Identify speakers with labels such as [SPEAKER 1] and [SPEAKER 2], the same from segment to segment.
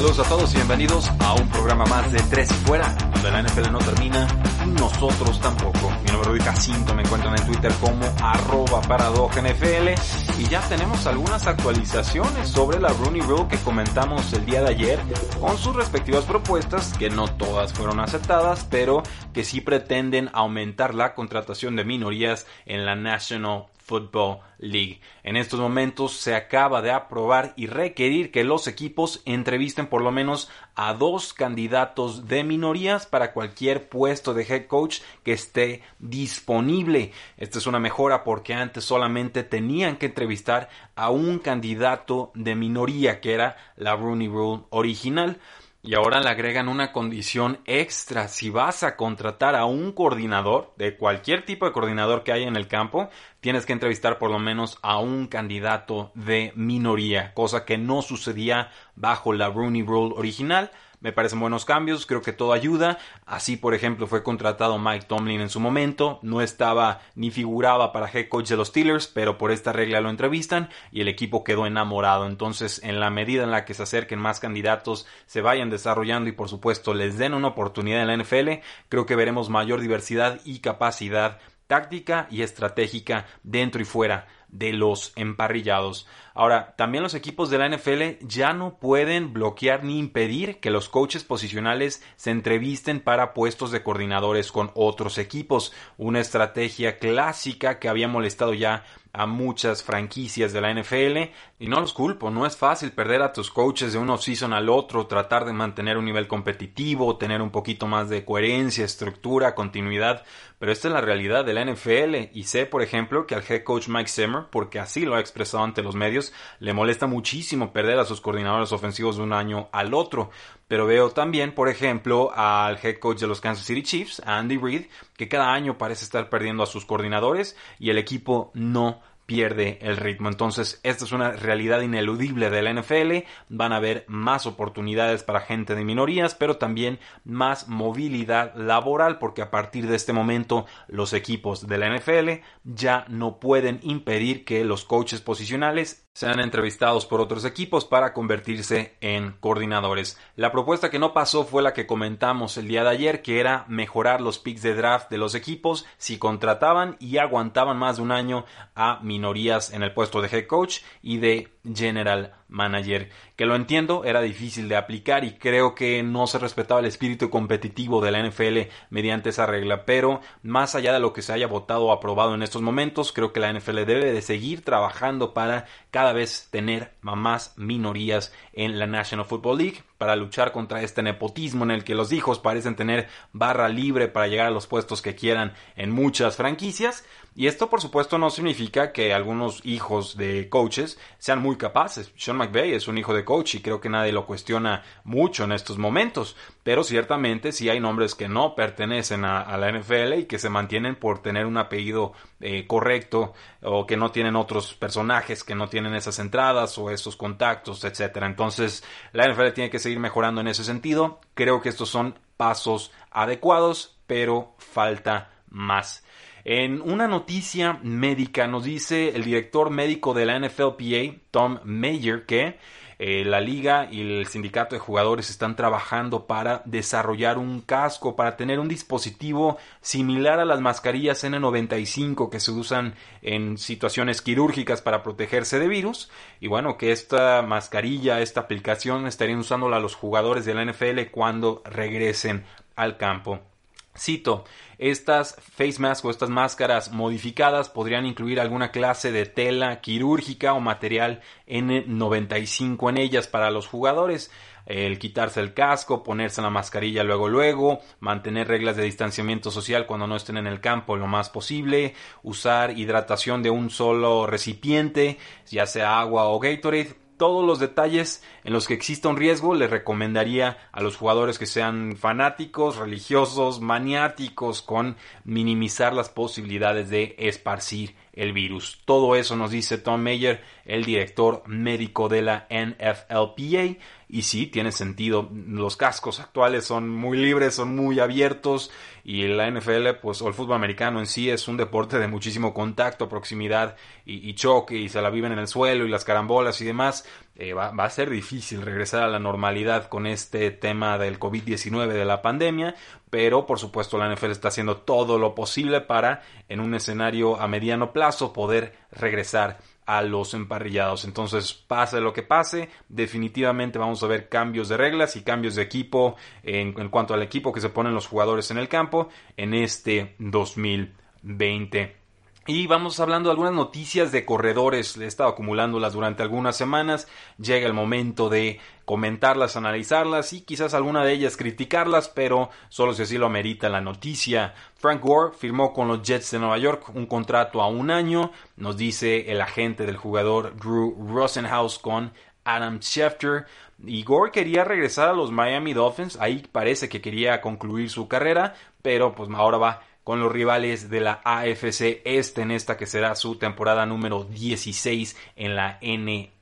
[SPEAKER 1] Saludos a todos y bienvenidos a un programa más de Tres y Fuera, donde la NFL no termina y nosotros tampoco. Mi nombre es Jacinto, me encuentran en Twitter como arroba NFL y ya tenemos algunas actualizaciones sobre la Rooney Rule que comentamos el día de ayer con sus respectivas propuestas, que no todas fueron aceptadas, pero que sí pretenden aumentar la contratación de minorías en la National Football League. En estos momentos se acaba de aprobar y requerir que los equipos entrevisten por lo menos a dos candidatos de minorías para cualquier puesto de head coach que esté disponible. Esta es una mejora porque antes solamente tenían que entrevistar a un candidato de minoría que era la Rooney Rule original. Y ahora le agregan una condición extra. Si vas a contratar a un coordinador, de cualquier tipo de coordinador que haya en el campo, tienes que entrevistar por lo menos a un candidato de minoría, cosa que no sucedía bajo la Rooney Rule original. Me parecen buenos cambios, creo que todo ayuda. Así, por ejemplo, fue contratado Mike Tomlin en su momento. No estaba ni figuraba para head coach de los Steelers, pero por esta regla lo entrevistan y el equipo quedó enamorado. Entonces, en la medida en la que se acerquen más candidatos, se vayan desarrollando y, por supuesto, les den una oportunidad en la NFL, creo que veremos mayor diversidad y capacidad táctica y estratégica dentro y fuera de los emparrillados. Ahora, también los equipos de la NFL ya no pueden bloquear ni impedir que los coaches posicionales se entrevisten para puestos de coordinadores con otros equipos, una estrategia clásica que había molestado ya a muchas franquicias de la NFL y no los culpo, no es fácil perder a tus coaches de un off-season al otro, tratar de mantener un nivel competitivo, tener un poquito más de coherencia, estructura, continuidad, pero esta es la realidad de la NFL y sé, por ejemplo, que al head coach Mike Zimmer, porque así lo ha expresado ante los medios, le molesta muchísimo perder a sus coordinadores ofensivos de un año al otro. Pero veo también, por ejemplo, al head coach de los Kansas City Chiefs, Andy Reid, que cada año parece estar perdiendo a sus coordinadores y el equipo no pierde el ritmo. Entonces, esta es una realidad ineludible de la NFL. Van a haber más oportunidades para gente de minorías, pero también más movilidad laboral, porque a partir de este momento los equipos de la NFL ya no pueden impedir que los coaches posicionales sean entrevistados por otros equipos para convertirse en coordinadores. La propuesta que no pasó fue la que comentamos el día de ayer, que era mejorar los picks de draft de los equipos si contrataban y aguantaban más de un año a minorías en el puesto de head coach y de general manager. Que lo entiendo, era difícil de aplicar y creo que no se respetaba el espíritu competitivo de la NFL mediante esa regla. Pero más allá de lo que se haya votado o aprobado en estos momentos, creo que la NFL debe de seguir trabajando para cada vez tener más minorías en la National Football League para luchar contra este nepotismo en el que los hijos parecen tener barra libre para llegar a los puestos que quieran en muchas franquicias. Y esto por supuesto no significa que algunos hijos de coaches sean muy capaces. Sean McVay es un hijo de coach y creo que nadie lo cuestiona mucho en estos momentos. Pero ciertamente sí hay nombres que no pertenecen a, la NFL y que se mantienen por tener un apellido eh, correcto o que no tienen otros personajes que no tienen esas entradas o esos contactos, etcétera. Entonces la NFL tiene que seguir mejorando en ese sentido. Creo que estos son pasos adecuados, pero falta más. En una noticia médica nos dice el director médico de la NFLPA, Tom Mayer, que eh, la liga y el sindicato de jugadores están trabajando para desarrollar un casco, para tener un dispositivo similar a las mascarillas N95 que se usan en situaciones quirúrgicas para protegerse de virus. Y bueno, que esta mascarilla, esta aplicación estarían usándola los jugadores de la NFL cuando regresen al campo. Cito, estas face masks o estas máscaras modificadas podrían incluir alguna clase de tela quirúrgica o material N95 en ellas para los jugadores. El quitarse el casco, ponerse la mascarilla luego luego, mantener reglas de distanciamiento social cuando no estén en el campo lo más posible, usar hidratación de un solo recipiente, ya sea agua o Gatorade, todos los detalles en los que exista un riesgo, le recomendaría a los jugadores que sean fanáticos, religiosos, maniáticos, con minimizar las posibilidades de esparcir el virus. Todo eso nos dice Tom Mayer, el director médico de la NFLPA. Y sí, tiene sentido. Los cascos actuales son muy libres, son muy abiertos. Y la NFL, pues, o el fútbol americano en sí es un deporte de muchísimo contacto, proximidad y, choque. Y se la viven en el suelo y las carambolas y demás. Eh, va, va, a ser difícil regresar a la normalidad con este tema del COVID-19 de la pandemia, pero por supuesto la NFL está haciendo todo lo posible para en un escenario a mediano plazo poder regresar a los emparrillados. Entonces, pase lo que pase, definitivamente vamos a ver cambios de reglas y cambios de equipo en, en cuanto al equipo que se ponen los jugadores en el campo en este 2020. Y vamos hablando de algunas noticias de corredores. He estado acumulándolas durante algunas semanas. Llega el momento de comentarlas, analizarlas y quizás alguna de ellas criticarlas, pero solo si así lo amerita la noticia. Frank Gore firmó con los Jets de Nueva York un contrato a un año, nos dice el agente del jugador Drew Rosenhaus con Adam Schefter. Y Gore quería regresar a los Miami Dolphins, ahí parece que quería concluir su carrera, pero pues ahora va con los rivales de la AFC Este en esta que será su temporada número 16 en la NFL.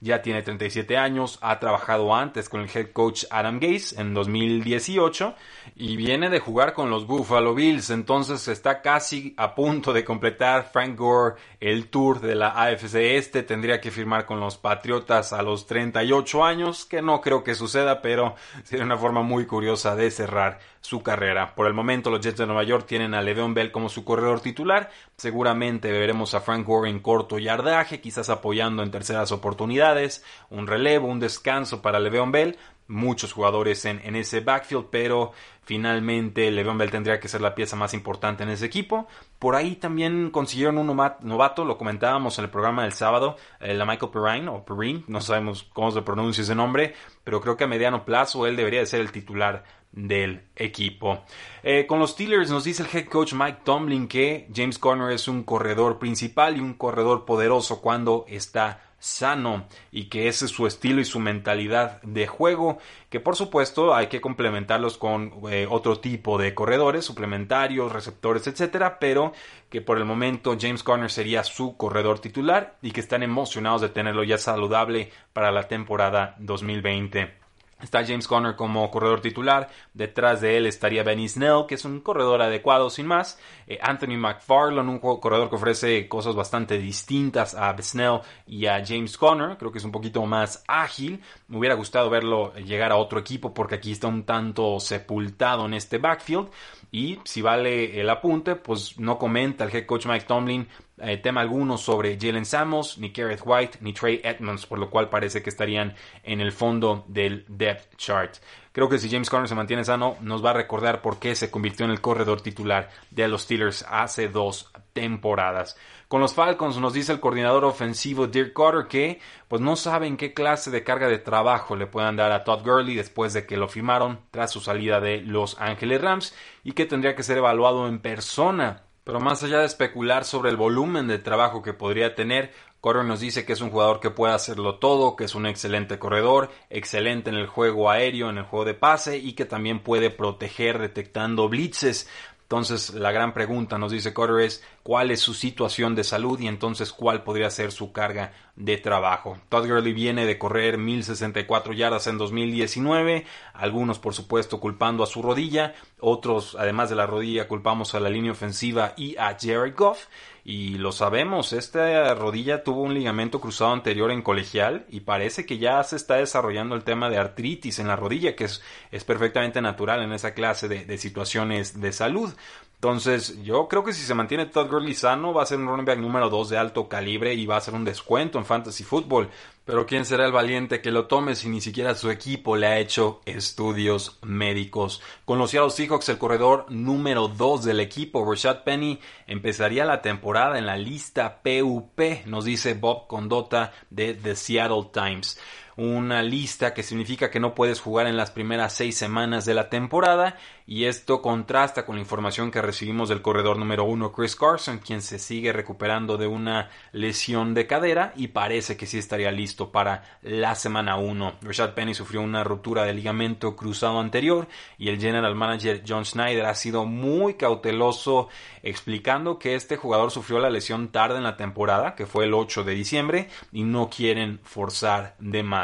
[SPEAKER 1] Ya tiene 37 años, ha trabajado antes con el head coach Adam Gase en 2018 y viene de jugar con los Buffalo Bills, entonces está casi a punto de completar Frank Gore el tour de la AFC Este, tendría que firmar con los Patriotas a los 38 años, que no creo que suceda, pero sería una forma muy curiosa de cerrar su carrera. Por el momento los Jets de Nueva York tienen a Le'Veon Bell como su corredor titular, seguramente veremos a Frank Gore en corto yardaje, quizás apoyando en terceras oportunidades, un relevo, un descanso para Le'Veon Bell, muchos jugadores en, en, ese backfield, pero finalmente Le'Veon Bell tendría que ser la pieza más importante en ese equipo. Por ahí también consiguieron un novato, lo comentábamos en el programa del sábado, eh, la Michael Perrine, o Perrine, no sabemos cómo se pronuncia ese nombre, pero creo que a mediano plazo él debería de ser el titular del equipo. Eh, con los Steelers nos dice el head coach Mike Tomlin que James Conner es un corredor principal y un corredor poderoso cuando está sano y que ese es su estilo y su mentalidad de juego que por supuesto hay que complementarlos con eh, otro tipo de corredores suplementarios receptores etcétera pero que por el momento James Conner sería su corredor titular y que están emocionados de tenerlo ya saludable para la temporada 2020 Está James Conner como corredor titular. Detrás de él estaría Benny Snell, que es un corredor adecuado sin más. Eh, Anthony McFarland, un corredor que ofrece cosas bastante distintas a Snell y a James Conner. Creo que es un poquito más ágil. Me hubiera gustado verlo llegar a otro equipo porque aquí está un tanto sepultado en este backfield. Y si vale el apunte, pues no comenta el head coach Mike Tomlin eh, tema alguno sobre Jalen Samos, ni Gareth White, ni Trey Edmonds, por lo cual parece que estarían en el fondo del depth chart. Creo que si James Conner se mantiene sano, nos va a recordar por qué se convirtió en el corredor titular de los Steelers hace dos temporadas. Con los Falcons nos dice el coordinador ofensivo Dirk Carter que pues no saben qué clase de carga de trabajo le puedan dar a Todd Gurley después de que lo firmaron tras su salida de Los Ángeles Rams y que tendría que ser evaluado en persona. Pero más allá de especular sobre el volumen de trabajo que podría tener, Correr nos dice que es un jugador que puede hacerlo todo, que es un excelente corredor, excelente en el juego aéreo, en el juego de pase y que también puede proteger detectando blitzes. Entonces, la gran pregunta, nos dice Cotter, es cuál es su situación de salud y entonces cuál podría ser su carga de trabajo. Todd Gurley viene de correr 1064 yardas en 2019, algunos por supuesto culpando a su rodilla, otros además de la rodilla culpamos a la línea ofensiva y a Jared Goff. Y lo sabemos, esta rodilla tuvo un ligamento cruzado anterior en colegial y parece que ya se está desarrollando el tema de artritis en la rodilla, que es, es perfectamente natural en esa clase de, de situaciones de salud. Entonces, yo creo que si se mantiene Todd Gurley sano, va a ser un running back número 2 de alto calibre y va a ser un descuento en fantasy football. Pero ¿quién será el valiente que lo tome si ni siquiera su equipo le ha hecho estudios médicos? Con los Seattle Seahawks, el corredor número 2 del equipo, Rashad Penny, empezaría la temporada en la lista PUP, nos dice Bob Condota de The Seattle Times una lista que significa que no puedes jugar en las primeras seis semanas de la temporada y esto contrasta con la información que recibimos del corredor número uno Chris Carson quien se sigue recuperando de una lesión de cadera y parece que sí estaría listo para la semana 1 Rashad Penny sufrió una ruptura de ligamento cruzado anterior y el general manager John Schneider ha sido muy cauteloso explicando que este jugador sufrió la lesión tarde en la temporada que fue el 8 de diciembre y no quieren forzar de más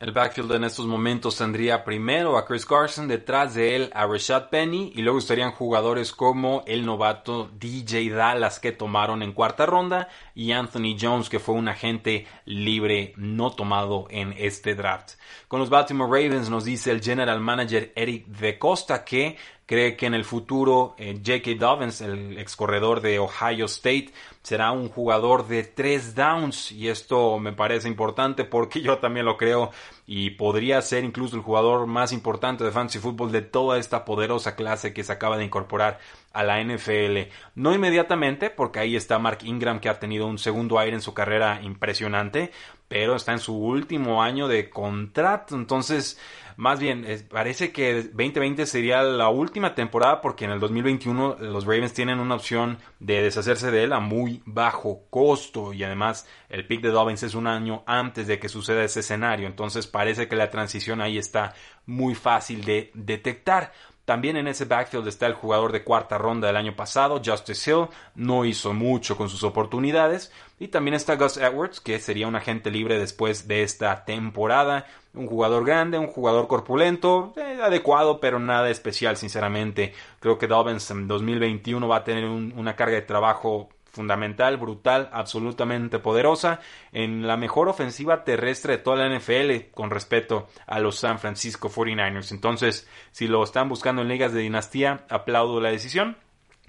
[SPEAKER 1] el backfield en estos momentos tendría primero a Chris Carson, detrás de él a Rashad Penny y luego estarían jugadores como el novato DJ Dallas que tomaron en cuarta ronda y Anthony Jones que fue un agente libre no tomado en este draft. Con los Baltimore Ravens nos dice el general manager Eric De Costa que cree que en el futuro eh, J.K. Dobbins, el ex corredor de Ohio State, será un jugador de tres downs y esto me parece importante porque yo también lo creo y podría ser incluso el jugador más importante de fantasy football de toda esta poderosa clase que se acaba de incorporar a la NFL. No inmediatamente, porque ahí está Mark Ingram que ha tenido un segundo aire en su carrera impresionante, pero está en su último año de contrato, entonces más bien, parece que 2020 sería la última temporada porque en el 2021 los Ravens tienen una opción de deshacerse de él a muy bajo costo y además el pick de Dobbins es un año antes de que suceda ese escenario. Entonces parece que la transición ahí está muy fácil de detectar. También en ese backfield está el jugador de cuarta ronda del año pasado, Justice Hill, no hizo mucho con sus oportunidades. Y también está Gus Edwards, que sería un agente libre después de esta temporada. Un jugador grande, un jugador corpulento, eh, adecuado, pero nada especial, sinceramente. Creo que Dobbins en 2021 va a tener una carga de trabajo fundamental, brutal, absolutamente poderosa, en la mejor ofensiva terrestre de toda la NFL con respecto a los San Francisco 49ers. Entonces, si lo están buscando en ligas de dinastía, aplaudo la decisión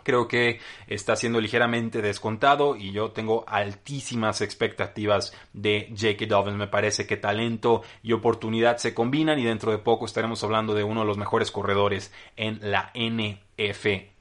[SPEAKER 1] creo que está siendo ligeramente descontado y yo tengo altísimas expectativas de J.K. Dobbins. Me parece que talento y oportunidad se combinan y dentro de poco estaremos hablando de uno de los mejores corredores en la NFL.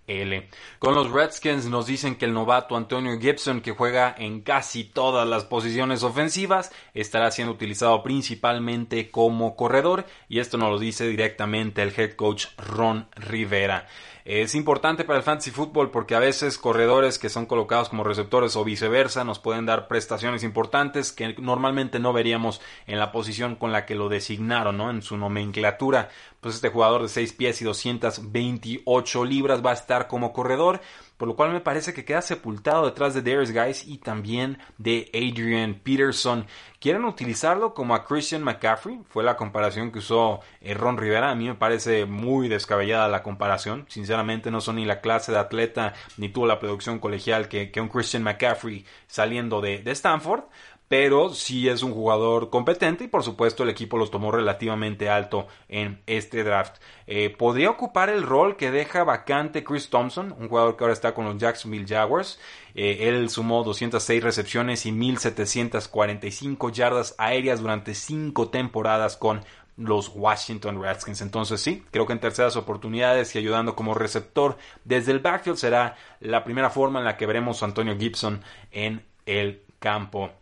[SPEAKER 1] Con los Redskins nos dicen que el novato Antonio Gibson, que juega en casi todas las posiciones ofensivas, estará siendo utilizado principalmente como corredor y esto nos lo dice directamente el head coach Ron Rivera. Es importante para el fantasy fútbol porque a veces corredores que son colocados como receptores o viceversa nos pueden dar prestaciones importantes que normalmente no veríamos en la posición con la que lo designaron, ¿no? En su nomenclatura. Pues este jugador de 6 pies y 228 libras va a estar como corredor por lo cual me parece que queda sepultado detrás de Darius Guys y también de Adrian Peterson. ¿Quieren utilizarlo como a Christian McCaffrey? Fue la comparación que usó eh, Ron Rivera. A mí me parece muy descabellada la comparación. Sinceramente no son ni la clase de atleta ni tuvo la producción colegial que, un Christian McCaffrey saliendo de, de Stanford pero sí es un jugador competente y por supuesto el equipo los tomó relativamente alto en este draft. Eh, podría ocupar el rol que deja vacante Chris Thompson, un jugador que ahora está con los Jacksonville Jaguars. Eh, él sumó 206 recepciones y 1745 yardas aéreas durante cinco temporadas con los Washington Redskins. Entonces sí, creo que en terceras oportunidades y ayudando como receptor desde el backfield será la primera forma en la que veremos a Antonio Gibson en el campo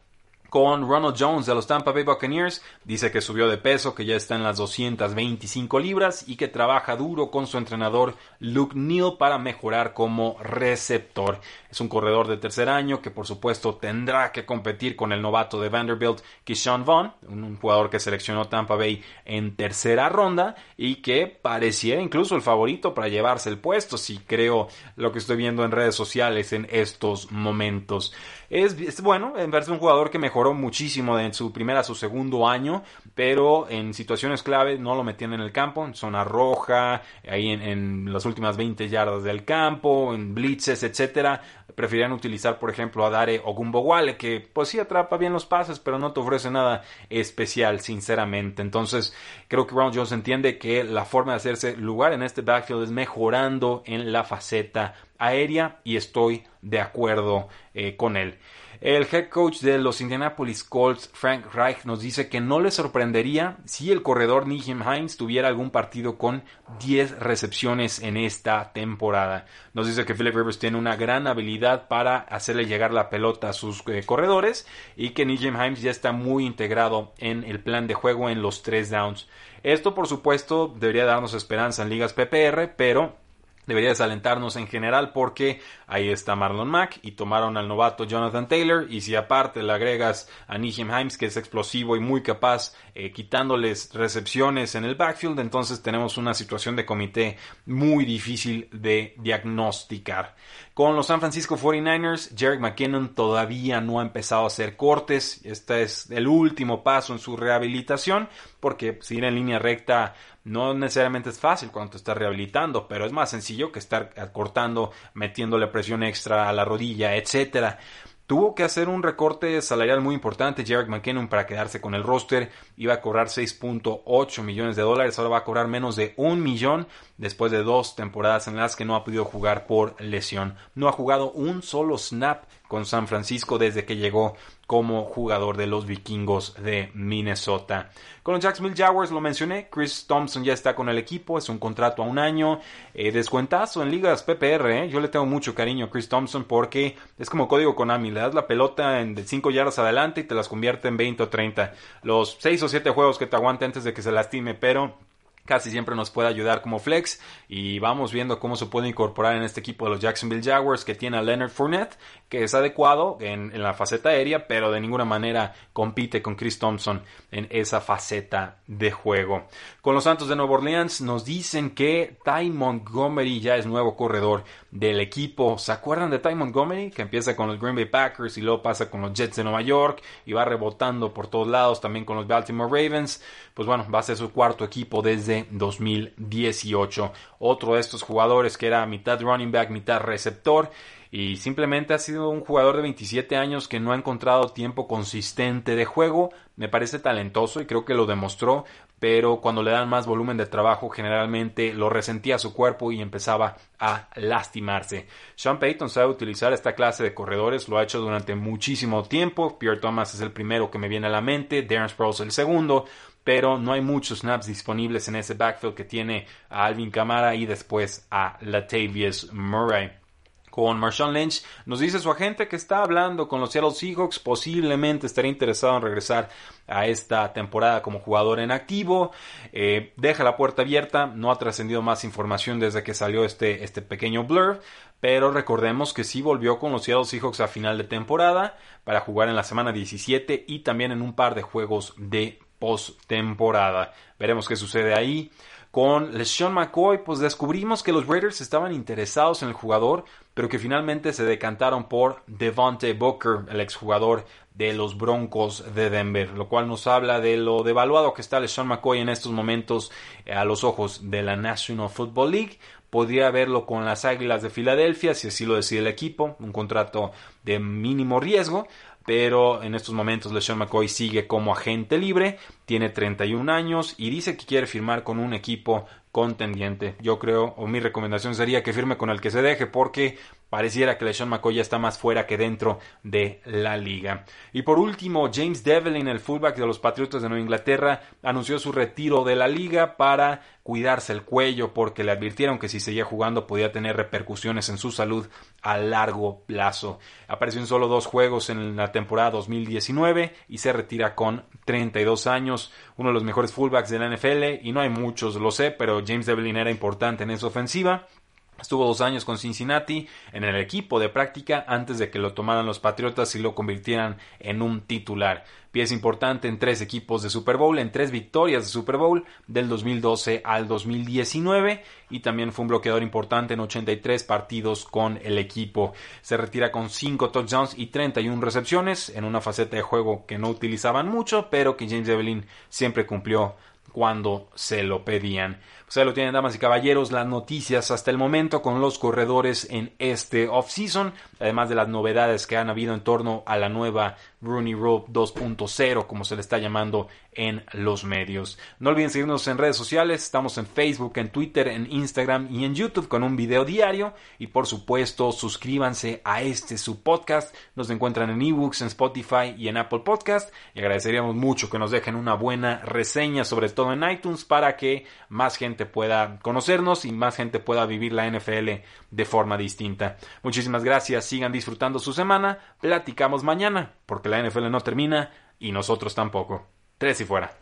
[SPEAKER 1] con Ronald Jones de los Tampa Bay Buccaneers. Dice que subió de peso, que ya está en las 225 libras y que trabaja duro con su entrenador Luke Neal para mejorar como receptor. Es un corredor de tercer año que por supuesto tendrá que competir con el novato de Vanderbilt, Keyshawn Vaughn, un jugador que seleccionó Tampa Bay en tercera ronda y que pareciera incluso el favorito para llevarse el puesto, si creo lo que estoy viendo en redes sociales en estos momentos. Es, bueno, en verse un jugador que mejoró muchísimo de su primer a su segundo año, pero en situaciones clave no lo metían en el campo, en zona roja, ahí en, en las últimas 20 yardas del campo, en blitzes, etcétera preferían utilizar, por ejemplo, a Dare Ogumbowale, que pues sí atrapa bien los pases, pero no te ofrece nada especial, sinceramente. Entonces, creo que Brown Jones entiende que la forma de hacerse lugar en este backfield es mejorando en la faceta aérea y estoy de acuerdo eh, con él. El head coach de los Indianapolis Colts, Frank Reich, nos dice que no le sorprendería si el corredor Nijim Hines tuviera algún partido con 10 recepciones en esta temporada. Nos dice que Philip Rivers tiene una gran habilidad para hacerle llegar la pelota a sus eh, corredores y que Nijim Hines ya está muy integrado en el plan de juego en los tres downs. Esto, por supuesto, debería darnos esperanza en ligas PPR, pero debería desalentarnos en general porque ahí está Marlon Mack y tomaron al novato Jonathan Taylor y si aparte le agregas a Nijim Himes que es explosivo y muy capaz eh, quitándoles recepciones en el backfield entonces tenemos una situación de comité muy difícil de diagnosticar. Con los San Francisco 49ers, Jerry McKinnon todavía no ha empezado a hacer cortes. Este es el último paso en su rehabilitación, porque si ir en línea recta no necesariamente es fácil cuando te estás rehabilitando, pero es más sencillo que estar cortando, metiéndole presión extra a la rodilla, etcétera. Tuvo que hacer un recorte salarial muy importante Jared McKinnon para quedarse con el roster. Iba a cobrar 6.8 millones de dólares, ahora va a cobrar menos de un millón después de dos temporadas en las que no ha podido jugar por lesión. No ha jugado un solo snap con San Francisco desde que llegó como jugador de los vikingos de Minnesota. Con los Jacksonville Jaguars lo mencioné, Chris Thompson ya está con el equipo, es un contrato a un año, eh, descuentazo en ligas PPR, eh. yo le tengo mucho cariño a Chris Thompson porque es como código Konami, le das la pelota en de 5 yardas adelante y te las convierte en 20 o 30. Los 6 o 7 juegos que te aguante antes de que se lastime, pero casi siempre nos puede ayudar como flex y vamos viendo cómo se puede incorporar en este equipo de los Jacksonville Jaguars que tiene a Leonard Fournette que es adecuado en, la faceta aérea pero de ninguna manera compite con Chris Thompson en esa faceta de juego. Con los Santos de Nueva Orleans nos dicen que Ty Montgomery ya es nuevo corredor del equipo. ¿Se acuerdan de Ty Montgomery que empieza con los Green Bay Packers y luego pasa con los Jets de Nueva York y va rebotando por todos lados también con los Baltimore Ravens? Pues bueno, va a ser su cuarto equipo desde 2018. Otro de estos jugadores que era mitad running back, mitad receptor y simplemente ha sido un jugador de 27 años que no ha encontrado tiempo consistente de juego. Me parece talentoso y creo que lo demostró, pero cuando le dan más volumen de trabajo generalmente lo resentía su cuerpo y empezaba a lastimarse. Sean Payton sabe utilizar esta clase de corredores, lo ha hecho durante muchísimo tiempo. Pierre Thomas es el primero que me viene a la mente, Darren Sproles el segundo pero no hay muchos snaps disponibles en ese backfield que tiene a Alvin Kamara y después a Latavius Murray con Marshawn Lynch. Nos dice su agente que está hablando con los Seattle Seahawks, posiblemente estaría interesado en regresar a esta temporada como jugador en activo. Eh, deja la puerta abierta, no ha trascendido más información desde que salió este, este pequeño blur, pero recordemos que sí volvió con los Seattle Seahawks a final de temporada para jugar en la semana 17 y también en un par de juegos de postemporada. Veremos qué sucede ahí. Con LeSean McCoy, pues descubrimos que los Raiders estaban interesados en el jugador, pero que finalmente se decantaron por Devontae Booker, el exjugador de los Broncos de Denver, lo cual nos habla de lo devaluado que está LeSean McCoy en estos momentos eh, a los ojos de la National Football League. Podría verlo con las Águilas de Filadelfia, si así lo decide el equipo, un contrato de mínimo riesgo, pero en estos momentos LeSean McCoy sigue como agente libre, tiene 31 años y dice que quiere firmar con un equipo contendiente. Yo creo, o mi recomendación sería que firme con el que se deje, porque pareciera que LeSean McCoy ya está más fuera que dentro de la liga. Y por último, James Devlin, el fullback de los Patriotas de Nueva Inglaterra, anunció su retiro de la liga para cuidarse el cuello porque le advirtieron que si seguía jugando podía tener repercusiones en su salud a largo plazo. Apareció en solo dos juegos en la temporada 2019 y se retira con 32 años, uno de los mejores fullbacks de la NFL y no hay muchos, lo sé, pero James Devlin era importante en esa ofensiva. Estuvo dos años con Cincinnati en el equipo de práctica antes de que lo tomaran los Patriotas y lo convirtieran en un titular. Pieza importante en tres equipos de Super Bowl, en tres victorias de Super Bowl del 2012 al 2019 y también fue un bloqueador importante en 83 partidos con el equipo. Se retira con 5 touchdowns y 31 recepciones en una faceta de juego que no utilizaban mucho, pero que James Evelyn siempre cumplió cuando se lo pedían. Pues ahí lo tienen, damas y caballeros, las noticias hasta el momento con los corredores en este off-season, además de las novedades que han habido en torno a la nueva Rooney Rule 2.0, como se le está llamando en los medios. No olviden seguirnos en redes sociales, estamos en Facebook, en Twitter, en Instagram y en YouTube con un video diario y por supuesto suscríbanse a este su podcast. Nos encuentran en ebooks, en Spotify y en Apple Podcast y agradeceríamos mucho que nos dejen una buena reseña, sobre todo en iTunes, para que más gente pueda conocernos y más gente pueda vivir la NFL de forma distinta. Muchísimas gracias, sigan disfrutando su semana, platicamos mañana, la NFL no termina y nosotros tampoco. Tres y fuera.